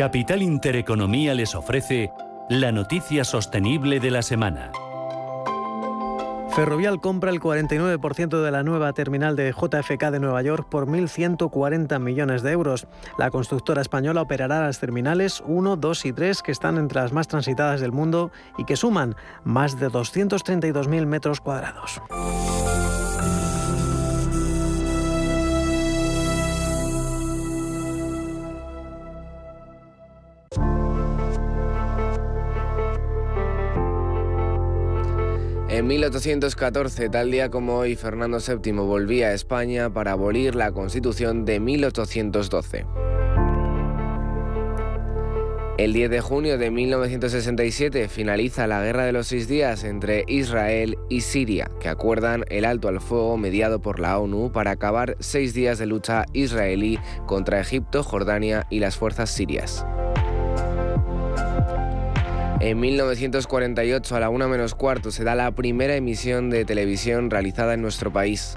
Capital Intereconomía les ofrece la noticia sostenible de la semana. Ferrovial compra el 49% de la nueva terminal de JFK de Nueva York por 1.140 millones de euros. La constructora española operará las terminales 1, 2 y 3 que están entre las más transitadas del mundo y que suman más de 232.000 metros cuadrados. En 1814, tal día como hoy, Fernando VII volvía a España para abolir la Constitución de 1812. El 10 de junio de 1967 finaliza la Guerra de los Seis Días entre Israel y Siria, que acuerdan el alto al fuego mediado por la ONU para acabar seis días de lucha israelí contra Egipto, Jordania y las fuerzas sirias. En 1948, a la una menos cuarto, se da la primera emisión de televisión realizada en nuestro país.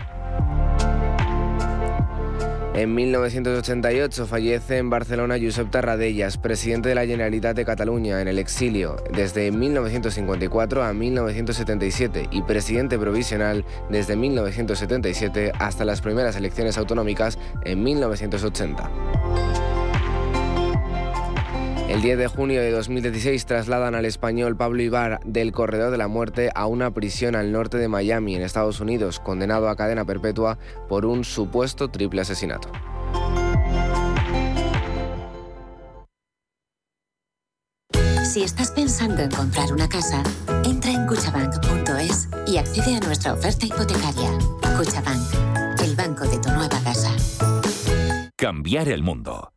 En 1988 fallece en Barcelona Josep Tarradellas, presidente de la Generalitat de Cataluña en el exilio desde 1954 a 1977 y presidente provisional desde 1977 hasta las primeras elecciones autonómicas en 1980. El 10 de junio de 2016 trasladan al español Pablo Ibar del Corredor de la Muerte a una prisión al norte de Miami, en Estados Unidos, condenado a cadena perpetua por un supuesto triple asesinato. Si estás pensando en comprar una casa, entra en cuchabank.es y accede a nuestra oferta hipotecaria. Cuchabank, el banco de tu nueva casa. Cambiar el mundo.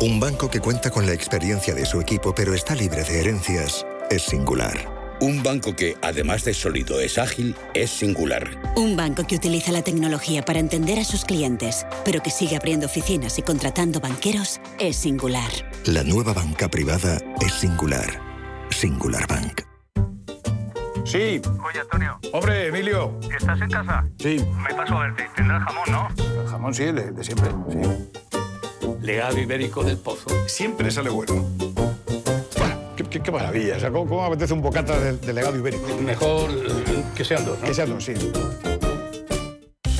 Un banco que cuenta con la experiencia de su equipo pero está libre de herencias es singular. Un banco que, además de sólido, es ágil, es singular. Un banco que utiliza la tecnología para entender a sus clientes, pero que sigue abriendo oficinas y contratando banqueros, es singular. La nueva banca privada es singular. Singular Bank. Sí. Oye, Antonio. Hombre, Emilio. ¿Estás en casa? Sí. Me paso a verte. Tendrás jamón, ¿no? El jamón sí, de, de siempre, sí. Legado ibérico del pozo. Siempre sale bueno. Qué, qué, qué, maravilla. O sea, ¿cómo, ¿cómo, apetece un bocata de, de, legado ibérico? Mejor que sean dos, ¿no? Que sean dos, sí.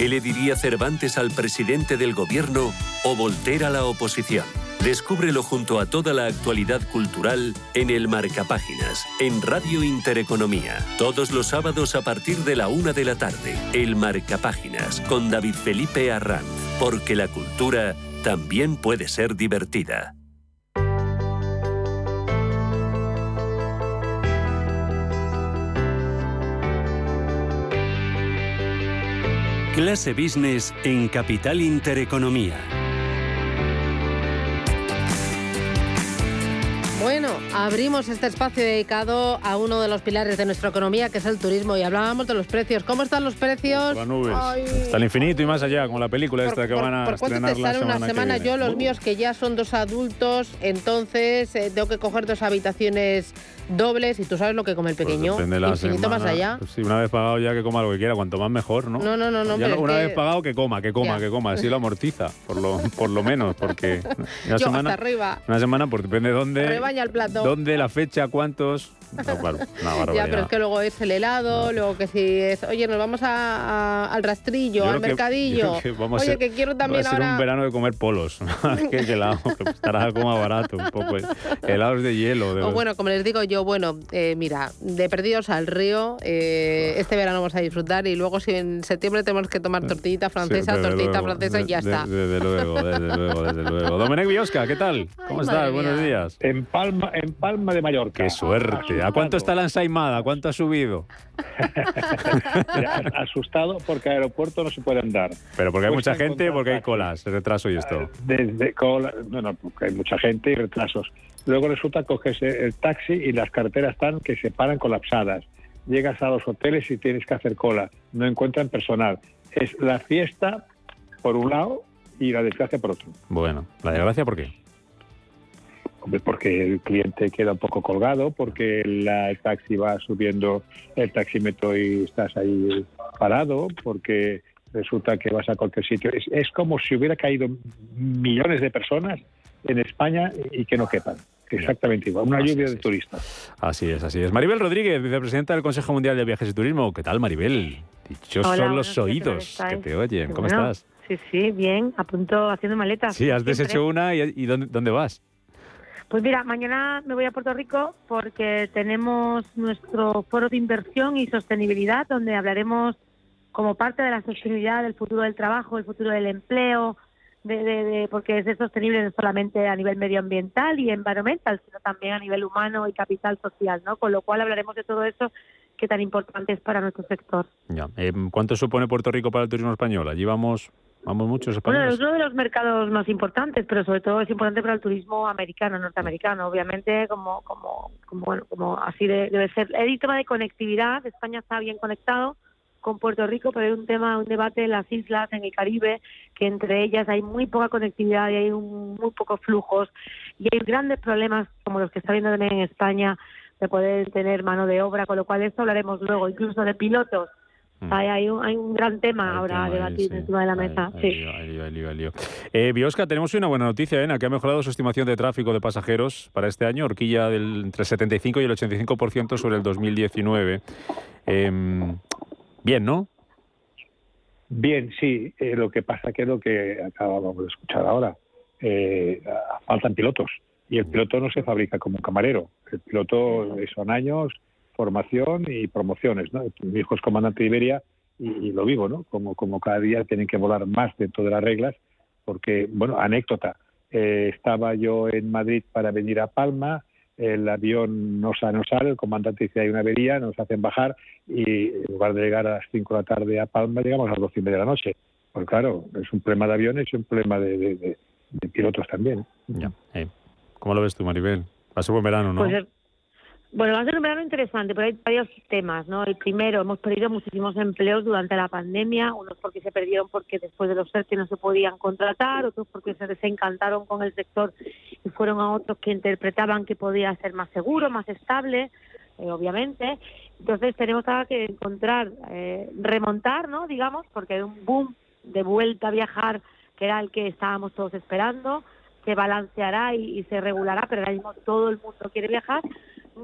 ¿Qué le diría Cervantes al presidente del gobierno o Voltaire a la oposición? Descúbrelo junto a toda la actualidad cultural en el Marcapáginas, en Radio Intereconomía. Todos los sábados a partir de la una de la tarde. El Marcapáginas, con David Felipe Arranz. Porque la cultura también puede ser divertida. Clase Business en Capital Intereconomía. Bueno, abrimos este espacio dedicado a uno de los pilares de nuestra economía, que es el turismo, y hablábamos de los precios. ¿Cómo están los precios? Las nubes. Ay. Hasta el infinito y más allá, con la película por, esta que por, van a ¿Por cuánto te sale una semana? Yo, los míos, que ya son dos adultos, entonces eh, tengo que coger dos habitaciones dobles y tú sabes lo que come el pequeño. Pues de la Infinito semana. más allá. Pues sí, una vez pagado ya que coma lo que quiera, cuanto más mejor, ¿no? No, no, no. no ya pero una es vez que... pagado que coma, que coma, Ya. que coma. Así lo amortiza, por lo, por lo menos, porque una Yo semana, hasta arriba. una semana, pues depende de dónde, España el plato. ¿Dónde, la fecha, cuántos? No, claro. Ya, pero es que luego es el helado, luego que si es, oye, nos vamos a- a- al rastrillo, Yo al que- mercadillo. yo creo que vamos a oye, ser- que quiero también Va a ser ahora. un verano de comer polos. que helado, que estará algo más barato un poco. Helados de hielo. De O bueno, como les digo yo, bueno, eh, mira, de perdidos al río, eh, este verano vamos a disfrutar y luego si en septiembre tenemos que tomar tortillita francesa, desde tortillita luego, francesa y ya de- está. de- Desde luego, desde luego, desde luego. Domenech Biosca, ¿qué tal? ¿Cómo estás? Buenos días. En Palma, en Palma de Mallorca. Qué suerte. ¿A cuánto está la ensaimada? ¿Cuánto ha subido? Asustado porque al aeropuerto no se puede andar. Pero porque hay mucha gente, porque hay colas, retraso y esto. Desde cola, no, no, porque hay mucha gente y retrasos. Luego resulta coges el taxi y las carreteras están que se paran colapsadas. Llegas a los hoteles y tienes que hacer cola. No encuentran personal. Es la fiesta por un lado y la desgracia por otro. Bueno, la desgracia, ¿por qué? Hombre, porque el cliente queda un poco colgado, porque la- el taxi va subiendo el taxímetro y estás ahí parado, porque resulta que vas a cualquier sitio. Es, es como si hubiera caído millones de personas en España y que no quepan. Exactamente igual, una lluvia de turistas. Así es, así es. Maribel Rodríguez, vicepresidenta del Consejo Mundial de Viajes y Turismo. ¿Qué tal, Maribel? Dichos Hola, son los buenos días, ¿qué tal oídos que te oyen. ¿Cómo Bueno, estás? Sí, sí, bien, a punto haciendo maletas. Sí, has siempre. deshecho una y, y ¿dónde, dónde vas? Pues mira, mañana me voy a Puerto Rico porque tenemos nuestro foro de inversión y sostenibilidad donde hablaremos como parte de la sostenibilidad del futuro del trabajo, el futuro del empleo, de, de- de- porque es sostenible no solamente a nivel medioambiental y environmental, sino también a nivel humano y capital social, ¿no? Con lo cual hablaremos de todo eso que tan importante es para nuestro sector. Ya. Eh, ¿Cuánto supone Puerto Rico para el turismo español? Allí vamos, vamos muchos Bueno, españoles. es uno de los mercados más importantes, pero sobre todo es importante para el turismo americano, norteamericano, obviamente, como, como, como, bueno, como así de- debe ser. El tema de conectividad, España está bien conectado con Puerto Rico, pero hay un tema, un debate en las islas, en el Caribe, que entre ellas hay muy poca conectividad y hay un- muy pocos flujos y hay grandes problemas como los que está viendo también en España de poder tener mano de obra, con lo cual esto hablaremos luego, incluso de pilotos. Hay, hay, un, hay un gran tema ahora a debatir sí. encima de la mesa. Sí. lío, lío, lío. Eh, Biosca, tenemos una buena noticia, ¿eh? que ha mejorado su estimación de tráfico de pasajeros para este año, horquilla del entre el 75 y el 85% sobre el 2019. Em, bien, ¿no? Bien, sí, eh, lo que pasa que es lo que acabamos de escuchar ahora. Eh, faltan pilotos y el piloto no se fabrica como un camarero. El piloto eh, son años, formación y promociones. ¿no? Mi hijo es comandante de Iberia y, y lo vivo, ¿no? Como, como cada día tienen que volar más dentro de las reglas, porque, bueno, anécdota. eh, estaba yo en Madrid para venir a Palma, el avión no sale, no sale, el comandante dice hay una avería, nos hacen bajar y en lugar de llegar a las 5 de la tarde a Palma, llegamos a las 12 y media de la noche. Pues claro, es un problema de aviones y un problema de, de- de- de pilotos también. Ya. eh, ¿Cómo lo ves tú, Maribel? Va a ser buen verano, ¿no? Pues, eh, bueno, va a ser un verano interesante, pero hay varios temas, ¿no? El primero, hemos perdido muchísimos empleos durante la pandemia, unos porque se perdieron porque después de los ERTE no se podían contratar, otros porque se desencantaron con el sector y fueron a otros que interpretaban que podía ser más seguro, más estable, eh, obviamente. Entonces tenemos ahora que encontrar, eh, remontar, ¿no? Digamos, porque hay un boom de vuelta a viajar que era el que estábamos todos esperando, se balanceará y, y se regulará, pero ahora mismo todo el mundo quiere viajar.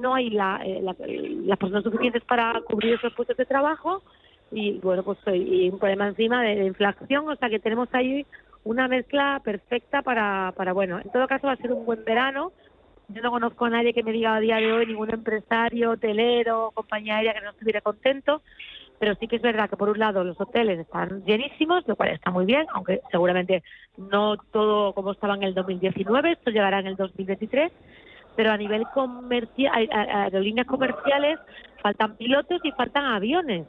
No hay la, eh, la- las personas suficientes para cubrir esos puestos de trabajo y, bueno, pues y un problema encima de, de inflación, o sea que tenemos ahí una mezcla perfecta para, para, bueno, en todo caso va a ser un buen verano. Yo no conozco a nadie que me diga a día de hoy, ningún empresario, hotelero, compañía aérea que no estuviera contento pero sí que es verdad que por un lado los hoteles están llenísimos, lo cual está muy bien, aunque seguramente no todo como estaba en el 2019, esto llegará en el 2023, pero a nivel comercial, aerolíneas comerciales faltan pilotos y faltan aviones.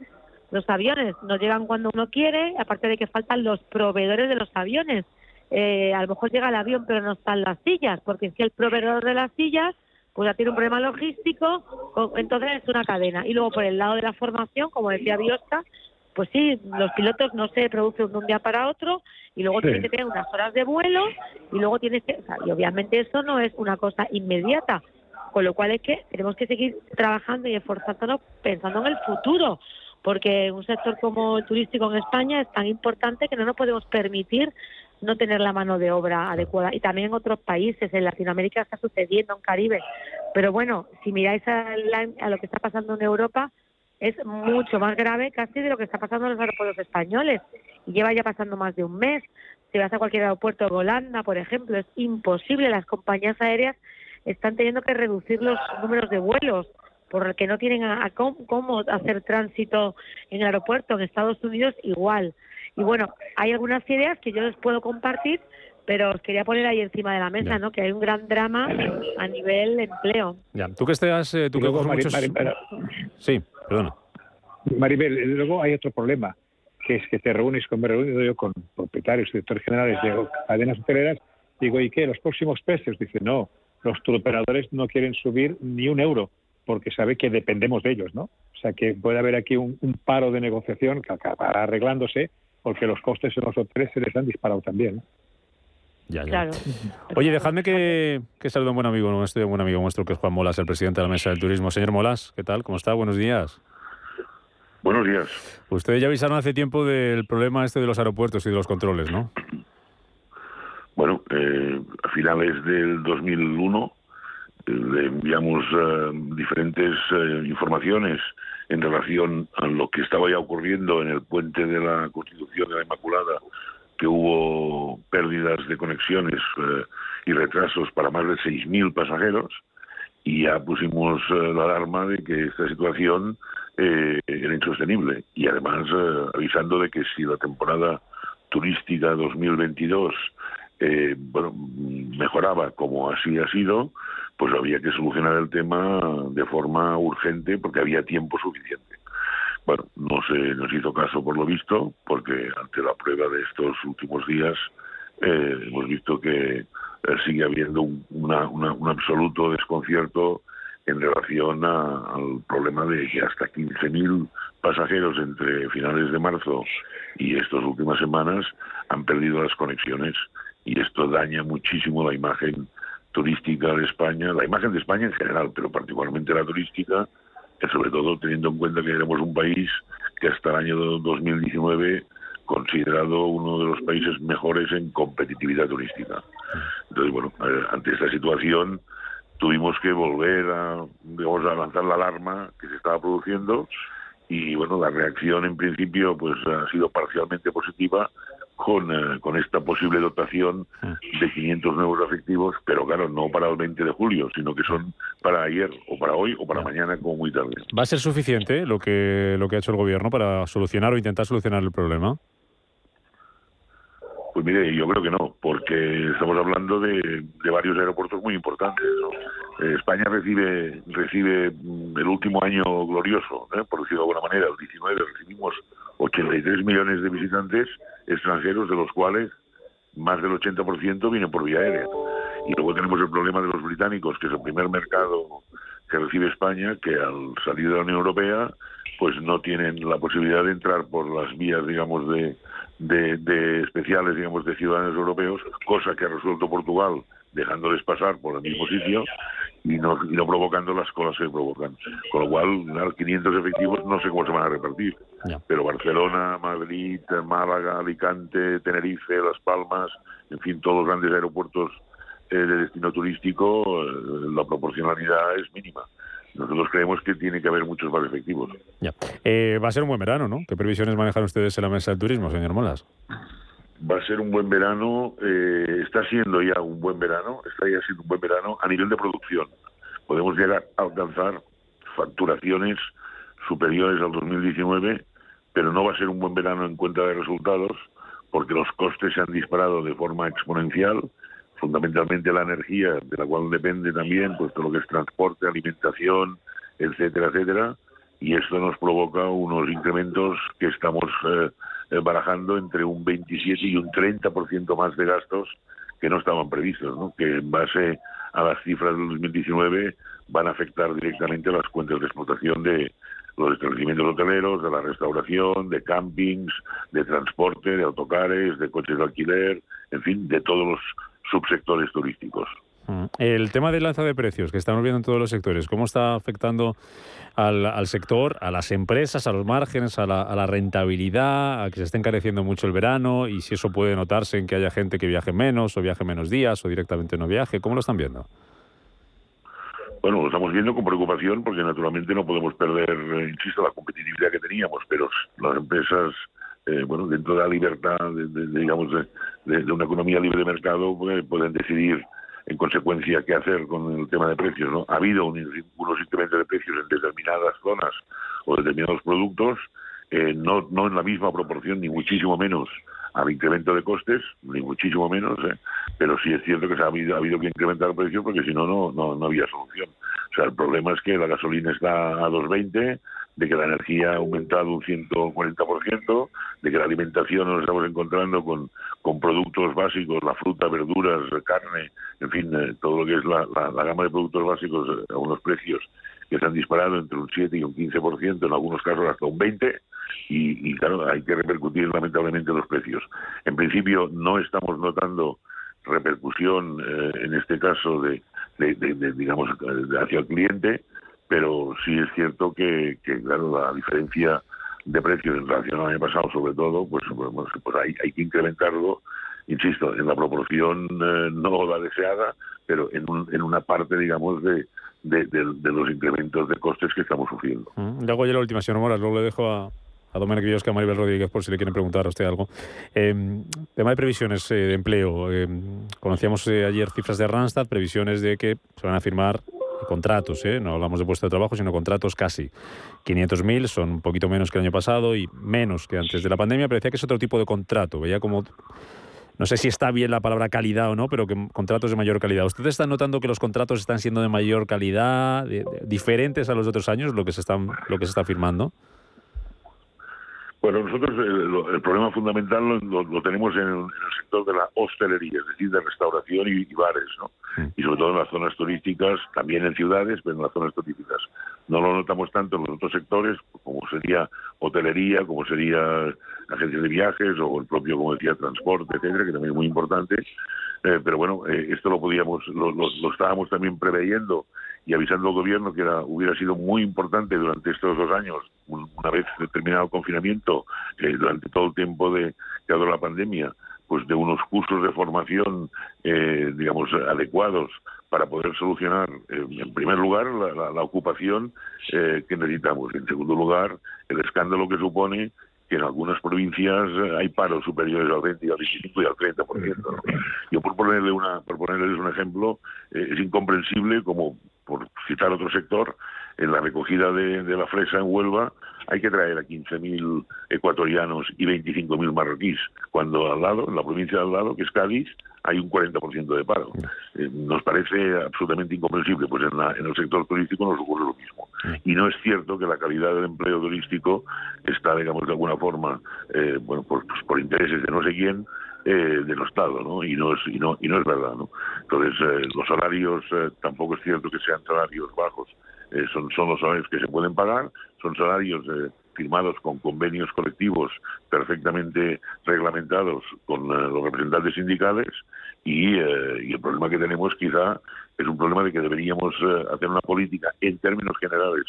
Los aviones no llegan cuando uno quiere, aparte de que faltan los proveedores de los aviones. Eh, a lo mejor llega el avión pero no están las sillas, porque si el proveedor de las sillas pues ya tiene un problema logístico, co- entonces es una cadena. Y luego por el lado de la formación, como decía Biosca, pues sí, los pilotos no se producen de un día para otro y luego Sí. tienen que tener unas horas de vuelo y luego tienes que, o sea, y obviamente eso no es una cosa inmediata, con lo cual es que tenemos que seguir trabajando y esforzándonos pensando en el futuro, porque un sector como el turístico en España es tan importante que no nos podemos permitir no tener la mano de obra adecuada. Y también en otros países, en Latinoamérica está sucediendo, en Caribe. Pero bueno, si miráis a, a lo que está pasando en Europa, es mucho más grave casi de lo que está pasando en los aeropuertos españoles. Y lleva ya pasando más de un mes. Si vas a cualquier aeropuerto de Holanda, por ejemplo, es imposible. Las compañías aéreas están teniendo que reducir los números de vuelos porque no tienen a, cómo, hacer tránsito en el aeropuerto. En Estados Unidos igual. Y bueno, hay algunas ideas que yo les puedo compartir, pero os quería poner ahí encima de la mesa, ¿no? Que hay un gran drama a nivel empleo. Ya, tú que estés, eh, tú que muchos... sí, perdona. Maribel, luego hay otro problema, que es que te reúnes con, me reúno yo con propietarios, directores generales de cadenas hoteleras, digo, ¿y qué? ¿Los próximos precios? Dice, no, los operadores no quieren subir ni un euro porque sabe que dependemos de ellos, ¿no? O sea que puede haber aquí un, paro de negociación que acabará arreglándose porque los costes en los hoteles se les han disparado también. Ya, ya. Oye, dejadme que, que salude a un buen amigo nuestro, un buen amigo nuestro que es Juan Molas, el presidente de la Mesa del Turismo. Señor Molas, ¿qué tal? ¿Cómo está? Buenos días. Buenos días. Ustedes ya avisaron hace tiempo del problema este de los aeropuertos y de los controles, ¿no? Bueno, eh, a finales del 2001 le enviamos eh, diferentes eh, informaciones en relación a lo que estaba ya ocurriendo en el puente de la Constitución de la Inmaculada, que hubo pérdidas de conexiones eh, y retrasos para más de 6.000 pasajeros, y ya pusimos la alarma de que esta situación era insostenible, y además avisando de que si la temporada turística 2022 bueno, mejoraba como así ha sido, pues había que solucionar el tema de forma urgente porque había tiempo suficiente. Bueno, no se nos hizo caso por lo visto, porque ante la prueba de estos últimos días eh, hemos visto que eh, sigue habiendo un, un absoluto desconcierto en relación al problema de que hasta 15.000 pasajeros entre finales de marzo y estas últimas semanas han perdido las conexiones y esto daña muchísimo la imagen turística de España, la imagen de España en general, pero particularmente la turística, sobre todo teniendo en cuenta que éramos un país que hasta el año 2019 considerado uno de los países mejores en competitividad turística. Entonces, bueno, eh, ante esta situación tuvimos que volver a, digamos, a lanzar la alarma que se estaba produciendo y, bueno, la reacción en principio pues ha sido parcialmente positiva con, eh, con esta posible dotación de 500 nuevos efectivos, pero claro, no para el 20 de julio, sino que son para ayer o para hoy o para mañana como muy tarde. ¿Va a ser suficiente lo que, lo que ha hecho el gobierno para solucionar o intentar solucionar el problema? Pues mire, yo creo que no, porque estamos hablando de, de varios aeropuertos muy importantes. Eh, España recibe recibe mm, el último año glorioso, ¿eh? por decirlo de alguna manera, el 19 recibimos 83 millones de visitantes extranjeros, de los cuales más del 80% vienen por vía aérea. Y luego tenemos el problema de los británicos, que es el primer mercado que recibe España, que al salir de la Unión Europea, pues no tienen la posibilidad de entrar por las vías, digamos, de, de, especiales, digamos, de ciudadanos europeos, cosa que ha resuelto Portugal dejándoles pasar por el mismo sitio y no, y no provocando las colas que provocan. Con lo cual, 500 efectivos no sé cómo se van a repartir, pero Barcelona, Madrid, Málaga, Alicante, Tenerife, Las Palmas, en fin, todos los grandes aeropuertos eh, de destino turístico, eh, la proporcionalidad es mínima. Nosotros creemos que tiene que haber muchos más efectivos. Ya. Eh, va a ser un buen verano, ¿no? ¿Qué previsiones manejan ustedes en la mesa del turismo, señor Molas? Va a ser un buen verano, eh, está siendo ya un buen verano, está ya siendo un buen verano a nivel de producción. Podemos llegar a alcanzar facturaciones superiores al 2019, pero no va a ser un buen verano en cuenta de resultados porque los costes se han disparado de forma exponencial fundamentalmente la energía, de la cual depende también pues todo lo que es transporte, alimentación, etcétera, etcétera, y esto nos provoca unos incrementos que estamos eh, barajando entre un 27 y un 30% más de gastos que no estaban previstos, ¿no? que en base a las cifras del 2019 van a afectar directamente las cuentas de explotación de los establecimientos hoteleros, de la restauración, de campings, de transporte, de autocares, de coches de alquiler, en fin, de todos los subsectores turísticos. Mm. El tema del lanza de precios que estamos viendo en todos los sectores, ¿cómo está afectando al, sector, a las empresas, a los márgenes, a la, rentabilidad, a que se esté encareciendo mucho el verano y si eso puede notarse en que haya gente que viaje menos o viaje menos días o directamente no viaje? ¿Cómo lo están viendo? Bueno, lo estamos viendo con preocupación porque naturalmente no podemos perder, eh, insisto, la competitividad que teníamos, pero las empresas eh, bueno, dentro de la libertad, de, digamos, de, una economía libre de mercado, pues, pueden decidir en consecuencia qué hacer con el tema de precios. ¿no? Ha habido unos incrementos de precios en determinadas zonas o determinados productos, eh, no, no en la misma proporción, ni muchísimo menos al incremento de costes, ni muchísimo menos, ¿eh? pero sí es cierto que se ha habido, ha habido que incrementar el precio porque si no, no, no había solución. O sea, el problema es que la gasolina está a 2,20, de que la energía ha aumentado un 140%, de que la alimentación nos estamos encontrando con, con productos básicos, la fruta, verduras, carne, en fin, eh, todo lo que es la, la, gama de productos básicos eh, a unos precios que se han disparado entre un 7 y un 15%, en algunos casos hasta un 20%, y, claro, hay que repercutir lamentablemente los precios. En principio no estamos notando repercusión eh, en este caso de, de, de, digamos hacia el cliente pero sí es cierto que, claro, la diferencia de precios en relación al año pasado, sobre todo, pues, pues, pues hay, hay que incrementarlo, insisto, en la proporción eh, no la deseada, pero en, un, en una parte, digamos, de, de, los incrementos de costes que estamos sufriendo. Mm, le hago ya la última, señor Moras, luego le dejo a, a Domenic Villosca, a Maribel Rodríguez, por si le quieren preguntar a usted algo. Eh, tema de previsiones eh, de empleo. conocíamos ayer cifras de Randstad, previsiones de que se van a firmar contratos, ¿eh? no hablamos de puesto de trabajo, sino contratos casi 500.000, son un poquito menos que el año pasado y menos que antes de la pandemia, pero decía que es otro tipo de contrato, veía como... No sé si está bien la palabra calidad o no, pero que contratos de mayor calidad. ¿Ustedes están notando que los contratos están siendo de mayor calidad, diferentes a los otros años, lo que se, están, lo que se está firmando? Bueno, nosotros eh, el, problema fundamental lo, tenemos en el, sector de la hostelería, es decir, de restauración y, bares, ¿no? Y sobre todo en las zonas turísticas, también en ciudades, pero en las zonas turísticas. No lo notamos tanto en los otros sectores, como sería hotelería, como sería agencias de viajes o el propio, como decía, transporte, etcétera, que también es muy importante. Eh, pero bueno, eh, esto lo podíamos, lo, lo, estábamos también preveyendo y avisando al gobierno que era, hubiera sido muy importante durante estos dos años, una vez terminado el confinamiento, eh, durante todo el tiempo de que ha dado la pandemia, pues de unos cursos de formación, digamos, adecuados para poder solucionar, en primer lugar, la, la ocupación que necesitamos. En segundo lugar, el escándalo que supone que en algunas provincias eh, hay paros superiores al 20 al 25 y al 30%. Yo por ponerle una, por ponerles un ejemplo, eh, es incomprensible como, por citar otro sector, en la recogida de, la fresa en Huelva hay que traer a 15.000 ecuatorianos y 25.000 marroquíes, cuando al lado, en la provincia de al lado, que es Cádiz, hay un 40% de paro. Eh, nos parece absolutamente incomprensible, pues en, en, el sector turístico nos ocurre lo mismo. Y no es cierto que la calidad del empleo turístico está, digamos, de alguna forma, eh, bueno, por, pues por intereses de no sé quién, eh, denostado, ¿no? Y no es, y no, y no es verdad, ¿no? Entonces, eh, los salarios tampoco es cierto que sean salarios bajos, son, son los salarios que se pueden pagar, son salarios firmados con convenios colectivos perfectamente reglamentados con eh, los representantes sindicales y, eh, y, el problema que tenemos quizá es un problema de que deberíamos eh, hacer una política en términos generales,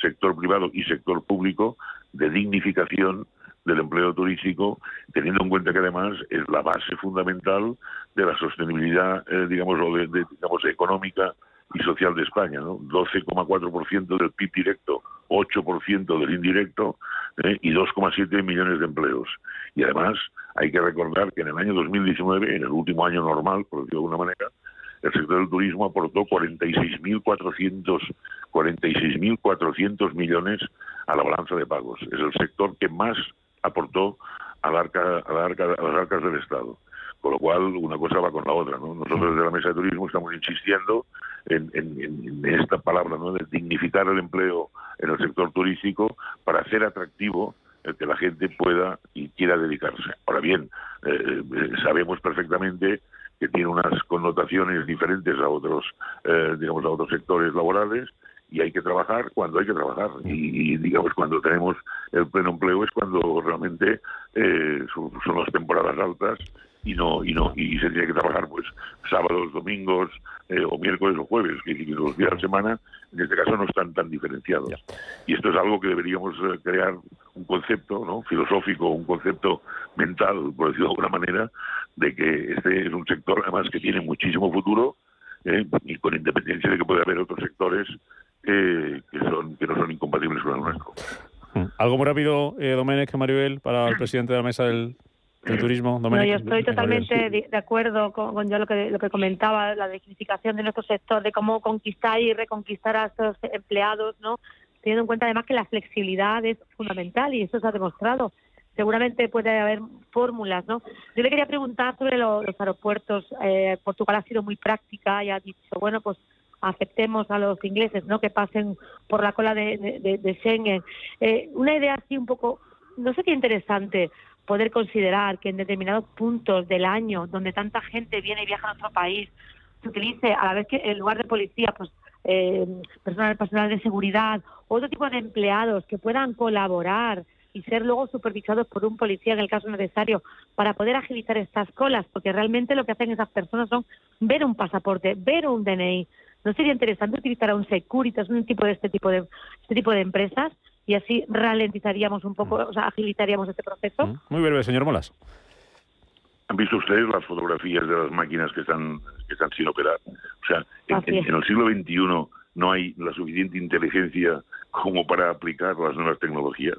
sector privado y sector público, de dignificación del empleo turístico, teniendo en cuenta que además es la base fundamental de la sostenibilidad, digamos, o de, digamos, económica y social de España, ¿no? 12,4% del PIB directo, 8% del indirecto ¿eh? y 2,7 millones de empleos. Y además hay que recordar que en el año 2019, en el último año normal, por decirlo de alguna manera, el sector del turismo aportó 46.400 46.400 millones a la balanza de pagos. Es el sector que más aportó a, la arca, a, la arca, a las arcas del Estado. Con lo cual, una cosa va con la otra. ¿no? Nosotros desde la Mesa de Turismo estamos insistiendo en, esta palabra, ¿no? de dignificar el empleo en el sector turístico para hacer atractivo el que la gente pueda y quiera dedicarse. Ahora bien, eh, eh, sabemos perfectamente que tiene unas connotaciones diferentes a otros, eh, digamos, a otros sectores laborales y hay que trabajar cuando hay que trabajar y, digamos cuando tenemos el pleno empleo es cuando realmente eh, son, son las temporadas altas y no y no y se tiene que trabajar pues sábados, domingos eh, o miércoles o jueves, que los días de la semana en este caso no están tan diferenciados. Y esto es algo que deberíamos eh, crear un concepto ¿no? filosófico, un concepto mental, por decirlo de alguna manera, de que este es un sector además que tiene muchísimo futuro eh, y con independencia de que puede haber otros sectores eh, que son que no son incompatibles con el nuestro. Algo muy rápido, eh, Domenech Maribel, para el presidente de la mesa del, del turismo. No, yo estoy totalmente de de acuerdo con, con yo lo que, lo que comentaba, la dignificación de nuestro sector, de cómo conquistar y reconquistar a estos empleados, ¿no? Teniendo en cuenta además que la flexibilidad es fundamental y eso se ha demostrado. Seguramente puede haber fórmulas, ¿no? Yo le quería preguntar sobre lo- los aeropuertos. Eh, Portugal ha sido muy práctica y ha dicho, bueno, pues aceptemos a los ingleses, ¿no? Que pasen por la cola de- de Schengen. Eh, una idea así un poco, no sé qué interesante poder considerar que en determinados puntos del año donde tanta gente viene y viaja a nuestro país se utilice a la vez que en lugar de policía pues eh, personal personal de seguridad otro tipo de empleados que puedan colaborar y ser luego supervisados por un policía en el caso necesario para poder agilizar estas colas porque realmente lo que hacen esas personas son ver un pasaporte ver un DNI no sería interesante utilizar a un Securitas un tipo de este tipo de este tipo de empresas y así ralentizaríamos un poco o sea agilizaríamos este proceso Muy breve, señor Molas. ¿Han visto ustedes las fotografías de las máquinas que están, que están sin operar? O sea, en, en el siglo XXI no hay la suficiente inteligencia como para aplicar las nuevas tecnologías.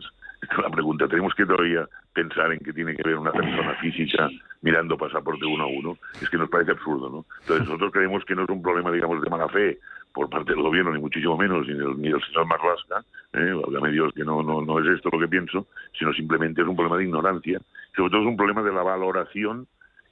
Es la pregunta. Tenemos que todavía pensar en que tiene que haber una persona física mirando pasaporte uno a uno. Es que nos parece absurdo, ¿no? Entonces nosotros creemos que no es un problema, digamos, de mala fe por parte del gobierno, ni muchísimo menos, ni del, ni del señor Marlasca, ¿eh? Dios que no, no, no es esto lo que pienso, sino simplemente es un problema de ignorancia. Sobre todo es un problema de la valoración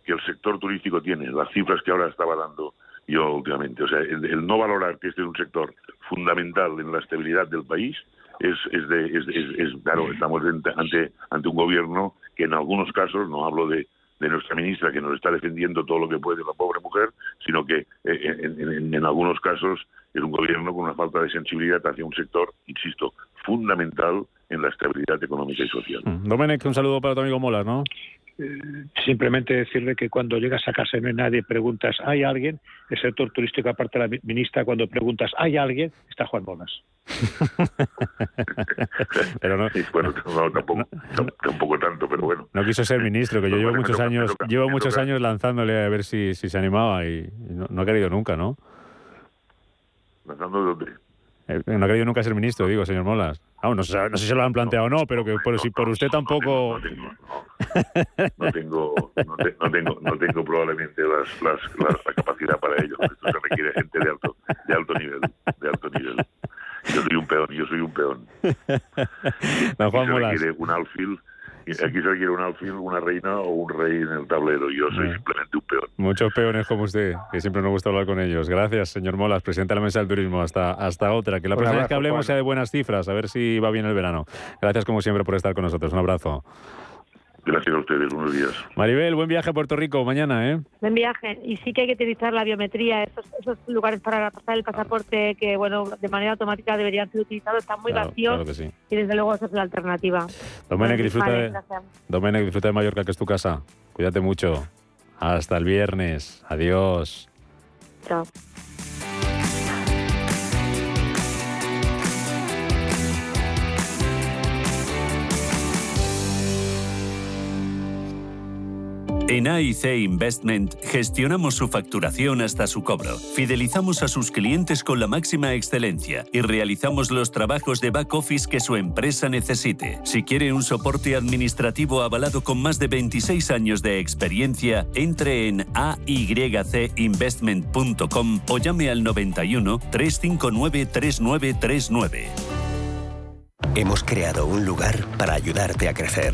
que el sector turístico tiene, las cifras que ahora estaba dando yo últimamente. O sea, el no valorar que este es un sector fundamental en la estabilidad del país es, es, de, es, claro, estamos ante, ante, un gobierno que en algunos casos, no hablo de, de nuestra ministra que nos está defendiendo todo lo que puede la pobre mujer, sino que eh, en, en- algunos casos es un gobierno con una falta de sensibilidad hacia un sector, insisto, fundamental en la estabilidad económica y social. Domenech, un saludo para tu amigo Molas, ¿no? Simplemente decirle que cuando llegas a casa y no hay nadie, preguntas, ¿hay alguien? El sector turístico, aparte de la ministra, cuando preguntas, ¿hay alguien? Está Juan Bonas. Pero no, bueno, no, tampoco, tampoco tanto, pero bueno. no quiso ser ministro, que yo llevo muchos toca, años, llevo muchos años lanzándole a ver si, si se animaba y, no, no ha querido nunca, ¿no? ¿Lanzando de dónde? Eh, No ha querido nunca ser ministro, digo, señor Molas. No, sé, no sé si se lo han planteado o no, pero que por, si por usted tampoco... No tengo, no, te- no tengo, no tengo probablemente las, las, las- la capacidad para ello. Esto se requiere gente de alto, de alto nivel, de alto nivel. Yo soy un peón, yo soy un peón. Don Juan se requiere un alfil, aquí se requiere un alfil, una reina o un rey en el tablero. Yo soy Eh. simplemente un peón. Muchos peones como usted, que siempre nos gusta hablar con ellos. Gracias, señor Molas, presidente de la Mesa del Turismo. Hasta, hasta otra. Que la próxima vez que hablemos Juan. sea de buenas cifras, a ver si va bien el verano. Gracias, como siempre, por estar con nosotros. Un abrazo. Gracias a ustedes, buenos días. Maribel, buen viaje a Puerto Rico mañana, ¿eh? Buen viaje. Y sí que hay que utilizar la biometría, esos, esos lugares para pasar el pasaporte que, bueno, de manera automática deberían ser utilizados, están muy Claro, vacíos claro que sí. y desde luego esa es la alternativa. Domenech, Bueno, disfruta vale, de. Domenech, disfruta de Mallorca, que es tu casa. Cuídate mucho. Hasta el viernes. Adiós. Chao. En AIC Investment gestionamos su facturación hasta su cobro, fidelizamos a sus clientes con la máxima excelencia y realizamos los trabajos de back office que su empresa necesite. Si quiere un soporte administrativo avalado con más de 26 años de experiencia, entre en aycinvestment.com o llame al 91 359 3939. Hemos creado un lugar para ayudarte a crecer,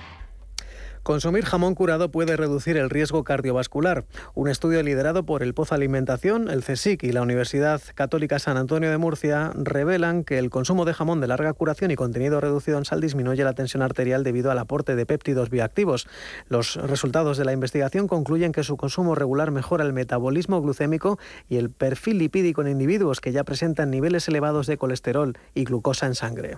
Consumir jamón curado puede reducir el riesgo cardiovascular. Un estudio liderado por el Pozo Alimentación, el CSIC y la Universidad Católica San Antonio de Murcia revelan que el consumo de jamón de larga curación y contenido reducido en sal disminuye la tensión arterial debido al aporte de péptidos bioactivos. Los resultados de la investigación concluyen que su consumo regular mejora el metabolismo glucémico y el perfil lipídico en individuos que ya presentan niveles elevados de colesterol y glucosa en sangre.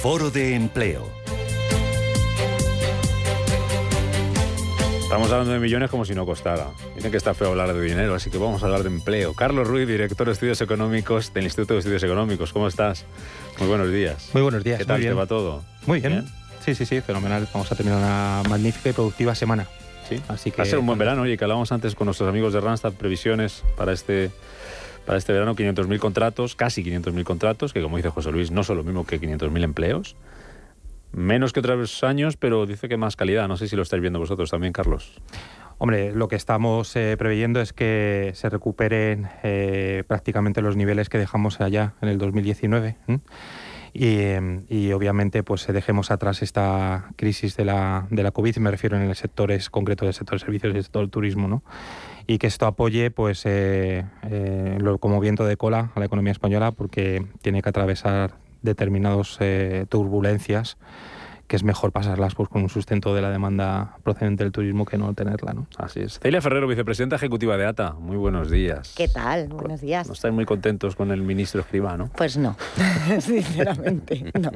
Foro de Empleo. Estamos hablando de millones como si no costara. Dicen que está feo hablar de dinero, así que vamos a hablar de empleo. Carlos Ruiz, director de Estudios Económicos del Instituto de Estudios Económicos. ¿Cómo estás? Muy buenos días. Muy buenos días. ¿Qué tal te va todo? Muy bien. Sí, sí, sí, fenomenal. Vamos a terminar una magnífica y productiva semana. Sí. Así que Va a ser un buen verano, oye, que hablábamos antes con nuestros amigos de Randstad, previsiones para este, para este verano, 500.000 contratos, casi 500.000 contratos, que como dice José Luis, no son lo mismo que 500.000 empleos. Menos que otros años, pero dice que más calidad. No sé si lo estáis viendo vosotros también, Carlos. Hombre, lo que estamos eh, preveyendo es que se recuperen eh, prácticamente los niveles que dejamos allá en el 2019. ¿m? Y, eh, y obviamente pues eh, dejemos atrás esta crisis de la, de la COVID, me refiero en el sectores concreto del sector de servicios y el sector turismo, ¿no? Y que esto apoye pues eh, eh, lo- como viento de cola a la economía española porque tiene que atravesar determinadas turbulencias que es mejor pasarlas pues, con un sustento de la demanda procedente del turismo que no tenerla. ¿no? Así es. Celia Ferrero, vicepresidenta ejecutiva de ATA. Muy buenos días. ¿Qué tal? Buenos días. ¿No estáis muy contentos con el ministro Escribano? Pues no, sinceramente, no.